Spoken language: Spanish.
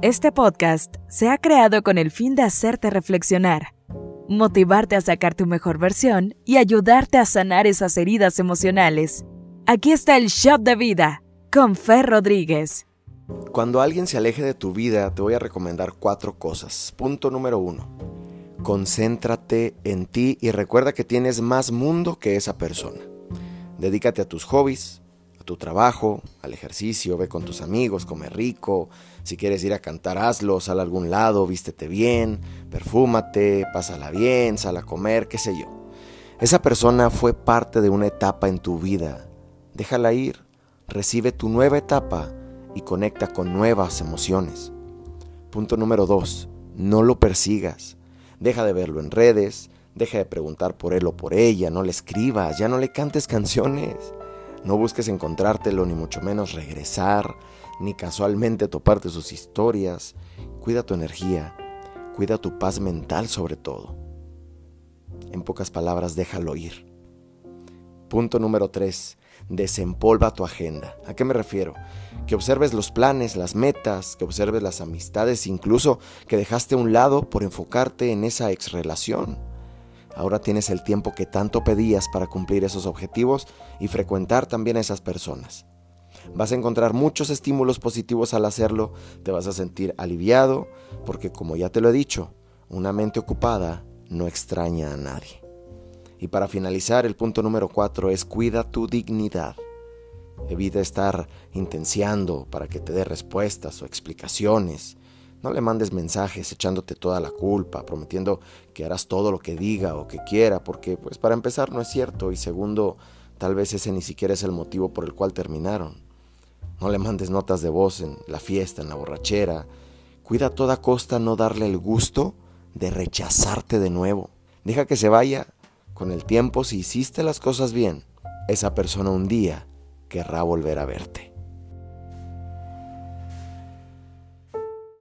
Este podcast se ha creado con el fin de hacerte reflexionar, motivarte a sacar tu mejor versión y ayudarte a sanar esas heridas emocionales. Aquí está el Shop de Vida con Fer Rodríguez. Cuando alguien se aleje de tu vida, te voy a recomendar cuatro cosas. Punto número uno. Concéntrate en ti y recuerda que tienes más mundo que esa persona. Dedícate a tus hobbies, tu trabajo, al ejercicio, ve con tus amigos, come rico, si quieres ir a cantar, hazlo, sal a algún lado, vístete bien, perfúmate, pásala bien, sal a comer, qué sé yo. Esa persona fue parte de una etapa en tu vida. Déjala ir, recibe tu nueva etapa y conecta con nuevas emociones. Punto número dos, no lo persigas. Deja de verlo en redes, deja de preguntar por él o por ella, no le escribas, ya no le cantes canciones. No busques encontrártelo, ni mucho menos regresar, ni casualmente toparte sus historias. Cuida tu energía, cuida tu paz mental sobre todo. En pocas palabras, déjalo ir. Punto número 3. Desempolva tu agenda. ¿A qué me refiero? Que observes los planes, las metas, que observes las amistades, incluso que dejaste a un lado por enfocarte en esa ex relación. Ahora tienes el tiempo que tanto pedías para cumplir esos objetivos y frecuentar también a esas personas. Vas a encontrar muchos estímulos positivos al hacerlo, te vas a sentir aliviado, porque como ya te lo he dicho, una mente ocupada no extraña a nadie. Y para finalizar, el punto número cuatro es cuida tu dignidad. Evita estar intenciando para que te dé respuestas o explicaciones. No le mandes mensajes echándote toda la culpa, prometiendo que harás todo lo que diga o que quiera, porque pues para empezar no es cierto y segundo, tal vez ese ni siquiera es el motivo por el cual terminaron. No le mandes notas de voz en la fiesta, en la borrachera. Cuida a toda costa no darle el gusto de rechazarte de nuevo. Deja que se vaya. Con el tiempo, si hiciste las cosas bien, esa persona un día querrá volver a verte.